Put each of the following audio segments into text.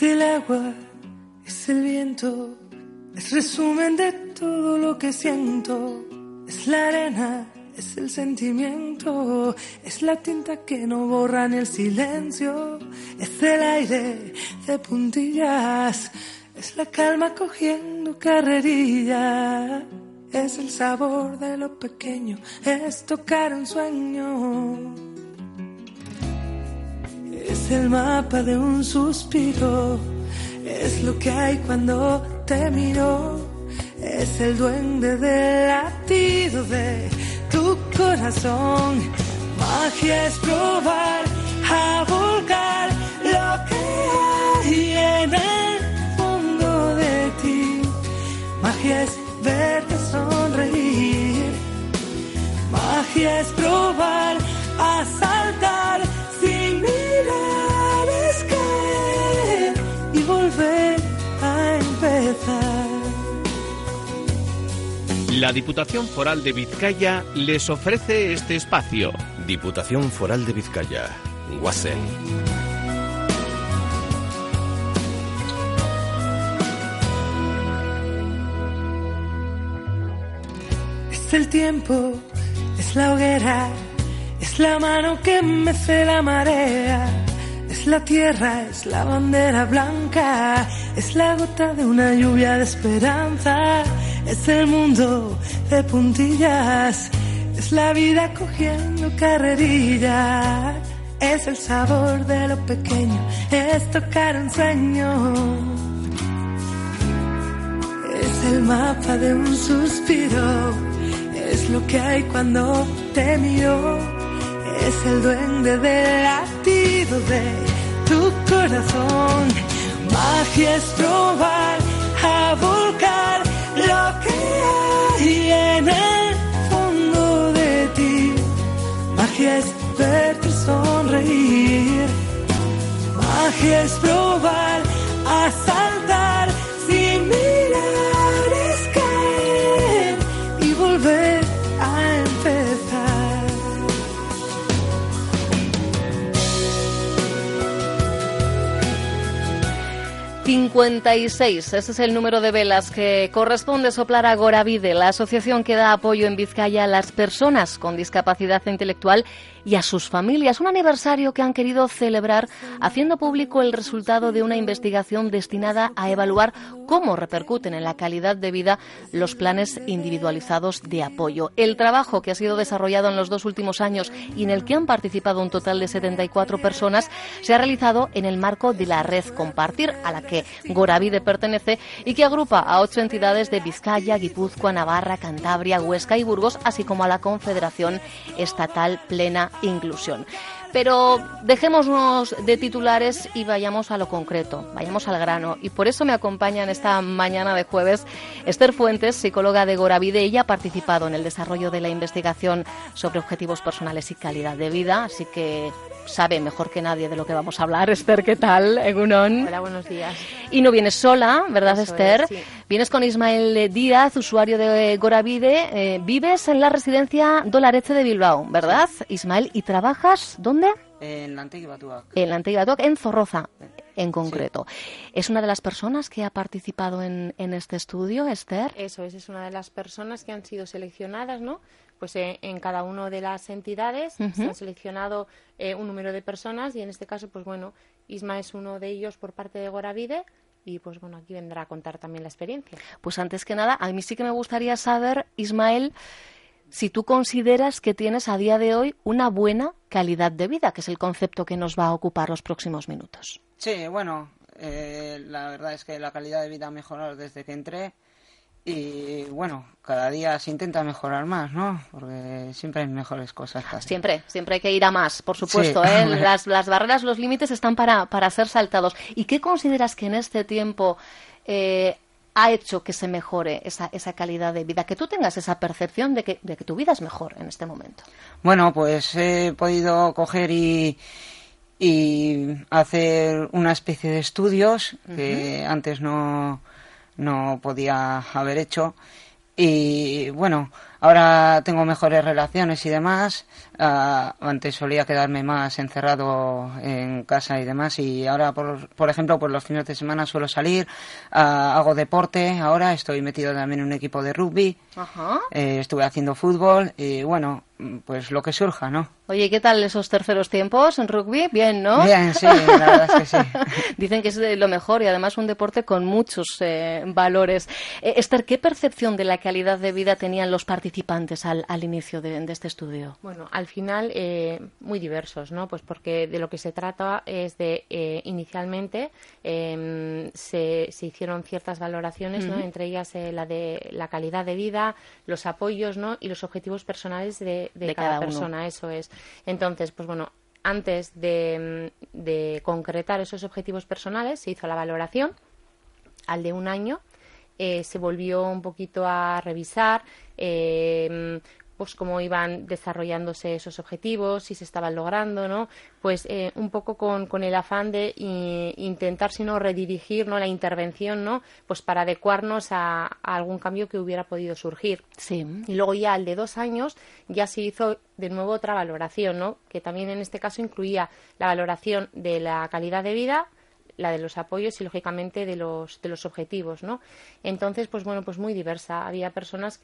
Es el agua, es el viento, es resumen de todo lo que siento. Es la arena, es el sentimiento, es la tinta que no borra ni el silencio. Es el aire de puntillas, es la calma cogiendo carrerilla. Es el sabor de lo pequeño, es tocar un sueño. Es el mapa de un suspiro, es lo que hay cuando te miro, es el duende del latido de tu corazón. Magia es probar a volcar lo que hay en el fondo de ti. Magia es verte sonreír. Magia es probar La Diputación Foral de Vizcaya les ofrece este espacio. Diputación Foral de Vizcaya, Guasen. Es el tiempo, es la hoguera, es la mano que mece la marea, es la tierra, es la bandera blanca, es la gota de una lluvia de esperanza, es el mundo de puntillas, es la vida cogiendo carrerilla, es el sabor de lo pequeño, es tocar un sueño. Es el mapa de un suspiro, es lo que hay cuando te miro, es el duende del latido de tu corazón. Magia es probar a volcar es probar 56, ese es el número de velas que corresponde soplar a Goravide, la asociación que da apoyo en Vizcaya a las personas con discapacidad intelectual y a sus familias. Un aniversario que han querido celebrar haciendo público el resultado de una investigación destinada a evaluar cómo repercuten en la calidad de vida los planes individualizados de apoyo. El trabajo que ha sido desarrollado en los dos últimos años y en el que han participado un total de 74 personas se ha realizado en el marco de la red Compartir, a la que Goravide pertenece y que agrupa a ocho entidades de Vizcaya, Guipúzcoa, Navarra, Cantabria, Huesca y Burgos, así como a la Confederación Estatal Plena Inclusión. Pero dejémonos de titulares y vayamos a lo concreto, vayamos al grano. Y por eso me acompaña en esta mañana de jueves Esther Fuentes, psicóloga de Goravide. Ella ha participado en el desarrollo de la investigación sobre objetivos personales y calidad de vida, así que sabe mejor que nadie de lo que vamos a hablar. Esther, ¿qué tal? Egunon. Hola, buenos días. Y no vienes sola, ¿verdad, Eso Esther? es, sí. Vienes con Ismael Díaz, usuario de Goravide. Eh, vives en la residencia Dolareche de Bilbao, ¿verdad, Ismael? ¿Y trabajas dónde? En la antigua Batuac. En la antigua Doc, en Zorroza, en concreto. ¿Es una de las personas que ha participado en, en este estudio, Esther? Eso es, es una de las personas que han sido seleccionadas, ¿no? Pues eh, en cada una de las entidades se han seleccionado eh, un número de personas y en este caso, pues bueno, Isma es uno de ellos por parte de Goravide y pues bueno, aquí vendrá a contar también la experiencia. Pues antes que nada, a mí sí que me gustaría saber, Ismael, si tú consideras que tienes a día de hoy una buena calidad de vida, que es el concepto que nos va a ocupar los próximos minutos. Sí, bueno, eh, la verdad es que la calidad de vida ha mejorado desde que entré y bueno, cada día se intenta mejorar más, ¿no? Porque siempre hay mejores cosas. Siempre, siempre hay que ir a más, por supuesto. ¿eh? Las, las, barreras, los límites están para, para ser saltados. ¿Y qué consideras que en este tiempo eh, ha hecho que se mejore esa, esa calidad de vida? Que tú tengas esa percepción de que, de que tu vida es mejor en este momento. Bueno, pues he podido coger y y hacer una especie de estudios que antes no, no podía haber hecho. Y bueno, ahora tengo mejores relaciones y demás. Ah, antes solía quedarme más encerrado en casa y demás. Y ahora, por, por ejemplo, por los fines de semana suelo salir, ah, hago deporte. Ahora estoy metido también en un equipo de rugby. Eh, estuve haciendo fútbol y bueno, pues lo que surja, ¿no? Oye, ¿qué tal esos terceros tiempos en rugby? Bien, ¿no? Bien, sí, la verdad es que sí. Dicen que es lo mejor y además un deporte con muchos eh, valores. Eh, Esther, ¿qué percepción de la calidad de vida tenían los participantes al, al inicio de, de, este estudio? Bueno, al final eh, muy diversos, ¿no? Pues porque de lo que se trata es de, eh, inicialmente em, se, se, hicieron ciertas valoraciones, uh -huh. ¿no? Entre ellas eh, la de la calidad de vida, los apoyos, ¿no? Y los objetivos personales de, de, de cada, cada persona, eso es. Entonces, pues bueno, antes de, de, concretar esos objetivos personales se hizo la valoración al de un año. Eh, se volvió un poquito a revisar eh, pues cómo iban desarrollándose esos objetivos, si se estaban logrando, ¿no? Pues eh, un poco con, con, el afán de intentar, si no, redirigir ¿no? la intervención, ¿no? Pues para adecuarnos a, a, algún cambio que hubiera podido surgir. Sí. Y luego ya al de dos años ya se hizo de nuevo otra valoración, ¿no? Que también en este caso incluía la valoración de la calidad de vida, la de los apoyos y lógicamente de los de los objetivos, ¿no? Entonces, pues bueno, pues muy diversa. Había personas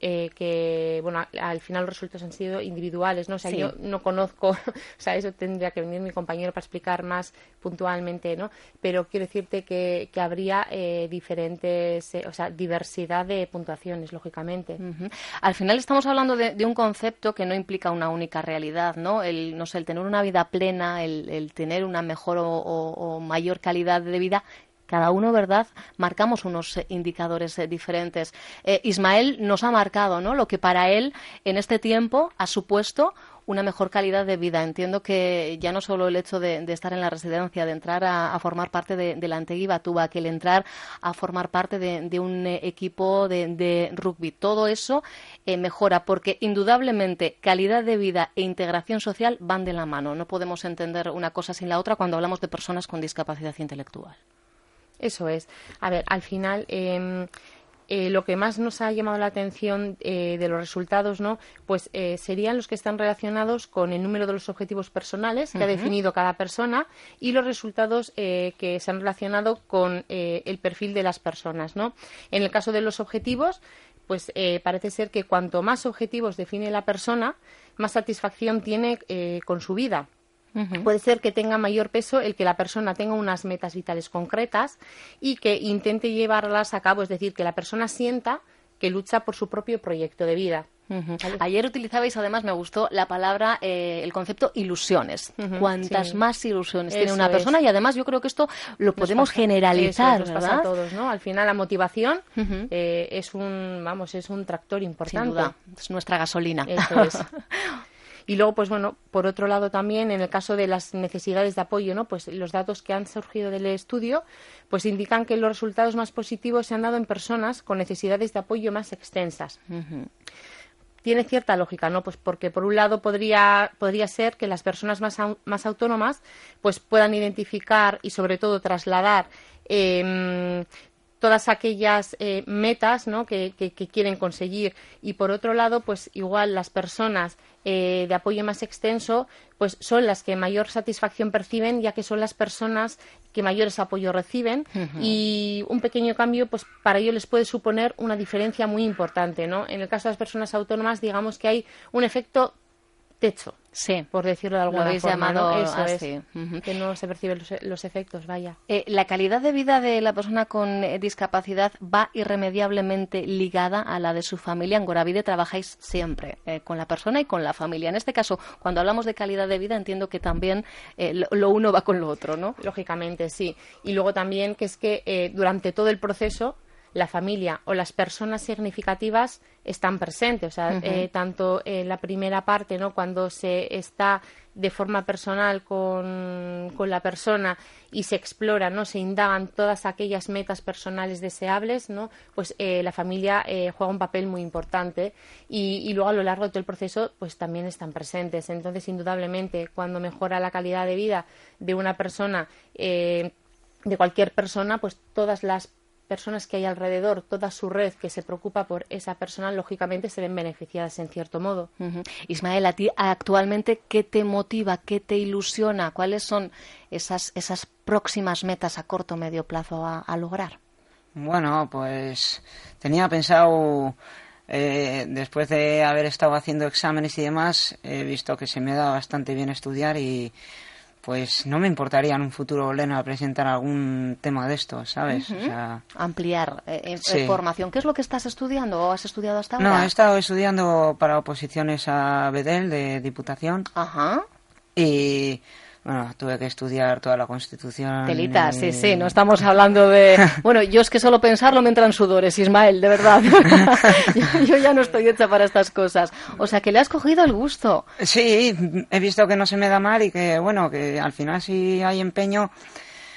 eh, que, bueno, al final los resultados han sido individuales, ¿no? O sea, sí. yo no conozco, o sea, eso tendría que venir mi compañero para explicar más puntualmente, ¿no? Pero quiero decirte que, que habría eh, diferentes, eh, o sea, diversidad de puntuaciones, lógicamente. Uh -huh. Al final estamos hablando de, de, un concepto que no implica una única realidad, ¿no? El, no sé, el tener una vida plena, el, el tener una mejor o, o, o mayor calidad de vida cada uno, ¿verdad? Marcamos unos eh, indicadores eh, diferentes. Eh, Ismael nos ha marcado, ¿no? Lo que para él en este tiempo ha supuesto una mejor calidad de vida. Entiendo que ya no solo el hecho de, estar en la residencia, de entrar a, formar parte de, la Antegui Batuba, que el entrar a formar parte de, un equipo de, rugby, todo eso mejora porque indudablemente calidad de vida e integración social van de la mano. No podemos entender una cosa sin la otra cuando hablamos de personas con discapacidad intelectual. Eso es. A ver, al final. Eh, eh, lo que más nos ha llamado la atención eh, de los resultados, ¿no? Pues eh, serían los que están relacionados con el número de los objetivos personales que uh -huh. ha definido cada persona y los resultados eh, que se han relacionado con eh, el perfil de las personas, ¿no? En el caso de los objetivos, pues eh, parece ser que cuanto más objetivos define la persona, más satisfacción tiene con su vida. Uh -huh. Puede ser que tenga mayor peso el que la persona tenga unas metas vitales concretas y que intente llevarlas a cabo, es decir, que la persona sienta que lucha por su propio proyecto de vida. Uh -huh. Ayer utilizabais, además, me gustó la palabra, eh, el concepto ilusiones. Uh -huh. Cuantas sí. más ilusiones Eso tiene una persona, es. y además yo creo que esto lo podemos pasa, generalizar, eso, nos pasa a todos, ¿no? Al final la motivación uh -huh. eh, es un, vamos, es un tractor importante. Sin duda, es nuestra gasolina. Eso es. Y luego, pues bueno, por otro lado también, en el caso de las necesidades de apoyo, ¿no? Pues los datos que han surgido del estudio, pues indican que los resultados más positivos se han dado en personas con necesidades de apoyo más extensas. Uh -huh tiene cierta lógica, ¿no? Pues porque por un lado podría, podría ser que las personas más, más autónomas pues puedan identificar y sobre todo trasladar eh, todas aquellas eh, metas ¿no? que, que, que, quieren conseguir y por otro lado pues igual las personas eh, de apoyo más extenso pues son las que mayor satisfacción perciben ya que son las personas que mayores apoyos reciben uh -huh. y un pequeño cambio pues para ello les puede suponer una diferencia muy importante ¿no? en el caso de las personas autónomas digamos que hay un efecto techo Sí. Por decirlo de alguna lo habéis forma. llamado ¿no? Eso así. es. Que no se perciben los, los efectos, vaya. Eh, la calidad de vida de la persona con eh, discapacidad va irremediablemente ligada a la de su familia. En Goravide trabajáis siempre eh, con la persona y con la familia. En este caso, cuando hablamos de calidad de vida, entiendo que también eh, lo, lo uno va con lo otro, ¿no? Lógicamente, sí. Y luego también que es que eh, durante todo el proceso la familia o las personas significativas están presentes. O sea, eh, tanto en la primera parte, ¿no? Cuando se está de forma personal con, con la persona y se explora, ¿no? Se indagan todas aquellas metas personales deseables, ¿no? Pues eh, la familia eh, juega un papel muy importante y, y luego a lo largo de todo el proceso, pues también están presentes. Entonces, indudablemente, cuando mejora la calidad de vida de una persona, eh, de cualquier persona, pues todas las personas que hay alrededor, toda su red que se preocupa por esa persona, lógicamente se ven beneficiadas en cierto modo. Ismael, a ti actualmente, ¿qué te motiva, qué te ilusiona? ¿Cuáles son esas, esas próximas metas a corto o medio plazo a, a lograr? Bueno, pues tenía pensado, eh, después de haber estado haciendo exámenes y demás, he visto que se me da bastante bien estudiar y pues no me importaría en un futuro, Lena, presentar algún tema de esto, ¿sabes? O sea, Ampliar eh, eh, Sí. formación. ¿Qué es lo que estás estudiando o has estudiado hasta ahora? no, he estado estudiando para oposiciones a Bedel de Diputación Ajá. y bueno, tuve que estudiar toda la Constitución. Telita, y- sí, sí, no estamos hablando de... Bueno, yo es que solo pensarlo me entran sudores, Ismael, de verdad. yo, yo ya no estoy hecha para estas cosas. O sea, que le has cogido el gusto. Sí, he visto que no se me da mal y que, bueno, que al final si hay empeño,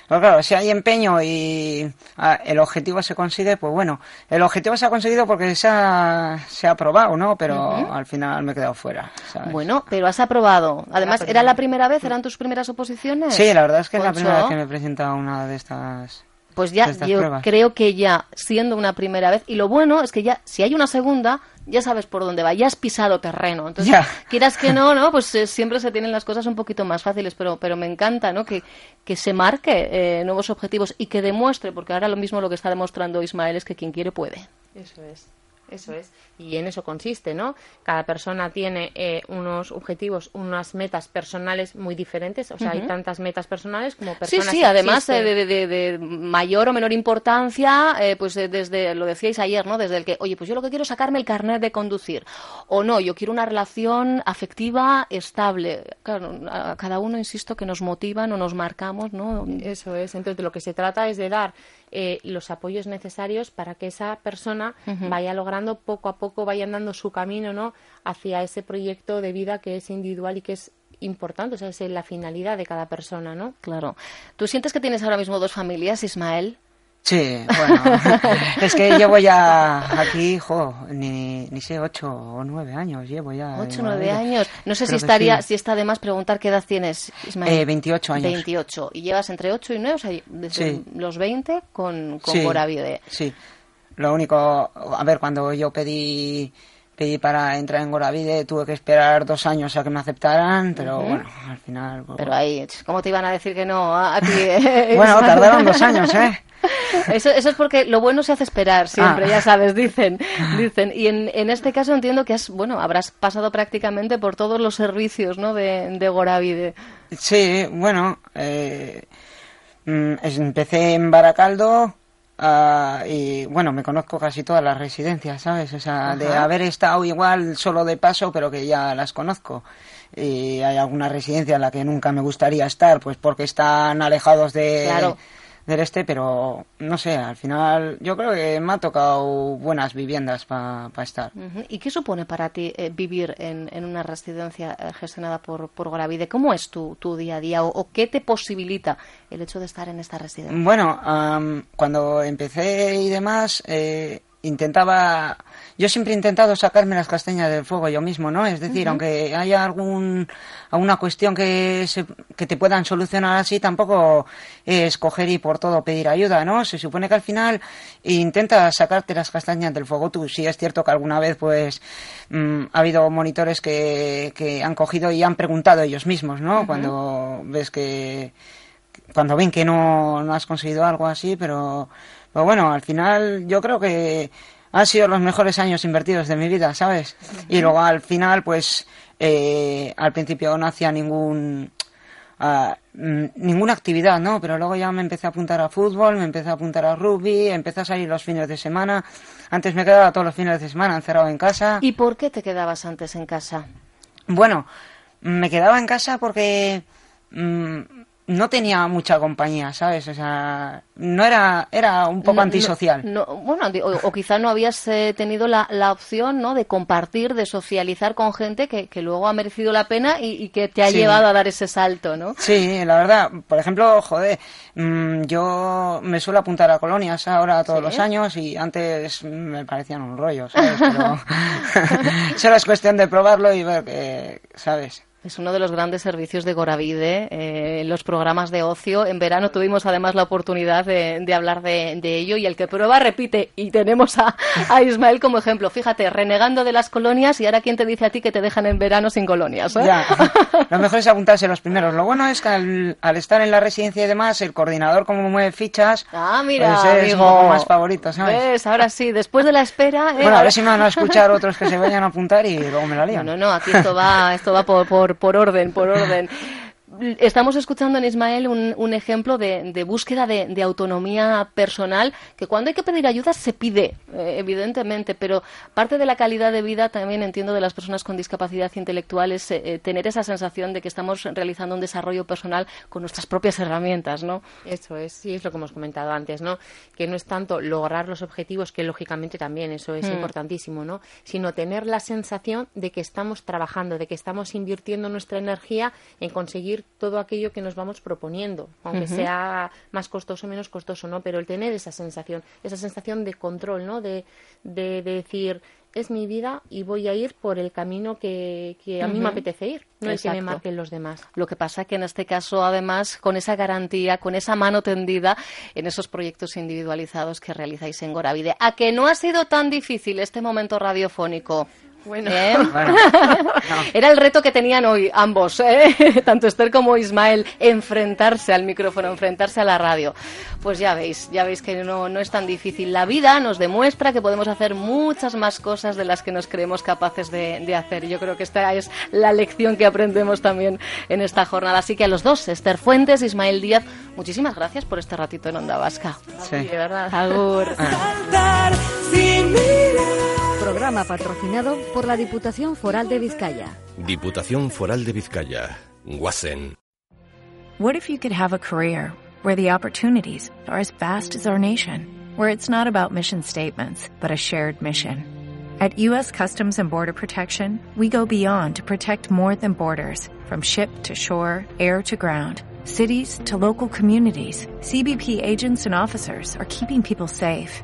pero claro, si hay empeño y ah, el objetivo se consigue, pues bueno, el objetivo se ha conseguido porque se ha, se ha aprobado, ¿no? Pero al final me he quedado fuera, ¿sabes? Bueno, pero has aprobado. Además, pero ¿era la primera vez? ¿Eran tus primeras oposiciones? Sí, la verdad es que es la primera vez que me he presentado una de estas... Pues ya, yo pruebas. creo que ya, siendo una primera vez, y lo bueno es que ya, si hay una segunda, ya sabes por dónde va, ya has pisado terreno. Entonces, quieras que no, ¿no? Pues eh, siempre se tienen las cosas un poquito más fáciles, pero, pero me encanta, ¿no? Que, que se marque eh, nuevos objetivos y que demuestre, porque ahora lo mismo lo que está demostrando Ismael es que quien quiere puede. Eso es. Eso es. Y en eso consiste, ¿no? Cada persona tiene eh, unos objetivos, unas metas personales muy diferentes. O sea, hay tantas metas personales como Sí, personas. sí, que además eh, de- de- de mayor o menor importancia, eh, pues eh, desde, lo decíais ayer, ¿no? Desde el que, oye, pues yo lo que quiero es sacarme el carnet de conducir. O no, yo quiero una relación afectiva estable. Claro, a cada uno, insisto, que nos motivan o nos marcamos, ¿no? Eso es. Entonces, de lo que se trata es de dar eh, los apoyos necesarios para que esa persona vaya logrando poco a poco, vaya andando su camino, ¿no? Hacia ese proyecto de vida que es individual y que es importante, o sea, es la finalidad de cada persona, ¿no? Claro. ¿Tú sientes que tienes ahora mismo dos familias, Ismael? Sí, bueno, es que llevo ya aquí, jo, ni, ni sé, ocho o nueve años llevo ya. Ocho, en nueve años. No sé si Creo estaría, sí. si está de más preguntar qué edad tienes, Ismael. Eh, 28 años. 28. Y llevas entre 8 y 9, o sea, desde Sí. los 20 con, con Sí, Goravide. Sí. Lo único, a ver, cuando yo pedí pedí para entrar en Goravide, tuve que esperar dos años a que me aceptaran, pero bueno, al final... pues, Pero ahí, ¿cómo te iban a decir que no a, a ti? eh? bueno, tardaron dos años, ¿eh? Eso, eso es porque lo bueno se hace esperar siempre, Ah. ya sabes, dicen. dicen. Y en, en este caso entiendo que has, bueno, habrás pasado prácticamente por todos los servicios ¿no? de, de Goravide. Sí, bueno, eh, mm, empecé en Baracaldo ah, y bueno, me conozco casi todas las residencias, ¿sabes? O sea, de haber estado igual solo de paso, pero que ya las conozco. Y hay alguna residencia en la que nunca me gustaría estar, pues porque están alejados de, Claro. Del este, pero no sé, al final yo creo que me ha tocado buenas viviendas para estar. Ujú. ¿Y qué supone para ti eh, vivir en, en una residencia eh, gestionada por, por Goravide? ¿Cómo es tu, tu día a día o, o qué te posibilita el hecho de estar en esta residencia? Bueno, am, cuando empecé y demás, eh, intentaba. Yo siempre he intentado sacarme las castañas del fuego yo mismo, ¿no? Es decir, aunque haya algún, alguna cuestión que, se, que te puedan solucionar así, tampoco es coger y por todo pedir ayuda, ¿no? Se supone que al final intentas sacarte las castañas del fuego tú. Sí es cierto que alguna vez, pues, mm, ha habido monitores que, que han cogido y han preguntado ellos mismos, ¿no? Cuando ves que cuando ven que no, no has conseguido algo así, pero, pero bueno, al final yo creo que han sido los mejores años invertidos de mi vida, ¿sabes? Y luego al final, pues, eh, al principio no hacía ningún mm, ninguna actividad, ¿no? Pero luego ya me empecé a apuntar a fútbol, me empecé a apuntar a rugby, empecé a salir los fines de semana. Antes me quedaba todos los fines de semana encerrado en casa. ¿Y por qué te quedabas antes en casa? Bueno, me quedaba en casa porque mm, no tenía mucha compañía, ¿sabes? O sea, no era, era un poco No- antisocial. no- no, bueno, o, o quizá no habías eh, tenido la, la opción ¿no? de compartir, de socializar con gente que, que luego ha merecido la pena y, y que te ha Sí. llevado a dar ese salto, ¿no? Sí, la verdad, por ejemplo, joder, mm, yo me suelo apuntar a colonias ahora todos Sí. los años y antes me parecían un rollo, ¿sabes? Pero solo es cuestión de probarlo y ver que, ¿sabes? Es uno de los grandes servicios de Goravide, eh, los programas de ocio. En verano tuvimos además la oportunidad de, de hablar de, de ello y el que prueba repite. Y tenemos a, a Ismael como ejemplo. Fíjate, renegando de las colonias y ahora quién te dice a ti que te dejan en verano sin colonias. eh? Ya, lo mejor es apuntarse los primeros. Lo bueno es que al, al estar en la residencia y demás, el coordinador como mueve fichas, Ah, mira, pues es amigo. más favorito, ¿sabes? ¿Ves? Ahora sí, después de la espera... eh, Bueno, a ahora- ver si me van a escuchar otros que se vayan a apuntar y luego me la No, lían. no, no, aquí esto va, esto va por, por, por orden, por orden. Estamos escuchando en Ismael un, un ejemplo de, de búsqueda de, de autonomía personal que cuando hay que pedir ayuda se pide, eh, evidentemente, pero parte de la calidad de vida también entiendo de las personas con discapacidad intelectual es eh, eh, tener esa sensación de que estamos realizando un desarrollo personal con nuestras propias herramientas, ¿no? Eso es, sí, es lo que hemos comentado antes, ¿no? Que no es tanto lograr los objetivos, que lógicamente también eso es Mm. importantísimo, ¿no? Sino tener la sensación de que estamos trabajando, de que estamos invirtiendo nuestra energía en conseguir todo aquello que nos vamos proponiendo, aunque sea más costoso o menos costoso, ¿no? Pero el tener esa sensación, esa sensación de control, ¿no? De, de, de decir, es mi vida y voy a ir por el camino que, que a mí me apetece ir, no el que me marquen los demás. Lo que pasa que en este caso, además, con esa garantía, con esa mano tendida en esos proyectos individualizados que realizáis en Goravide. ¿A que no ha sido tan difícil este momento radiofónico? Bueno. ¿Eh? Bueno, Era el reto que tenían hoy ambos, ¿eh? tanto Esther como Ismael, enfrentarse al micrófono, enfrentarse a la radio. Pues ya veis, ya veis que no, no es tan difícil. La vida nos demuestra que podemos hacer muchas más cosas de las que nos creemos capaces de, de hacer. Y Yo creo que esta es la lección que aprendemos también en esta jornada. Así que a los dos, Esther Fuentes, Ismael Díaz, muchísimas gracias por este ratito en Onda Vasca. sí. De verdad. Agur. Saltar sin mirar. Programa patrocinado por la Diputación Foral de Vizcaya. Diputación Foral de Vizcaya. Guasen. What if you could have a career where the opportunities are as vast as our nation, where it's not about mission statements, but a shared mission? At U.S. Customs and Border Protection, we go beyond to protect more than borders, from ship to shore, air to ground, cities to local communities. CBP agents and officers are keeping people safe.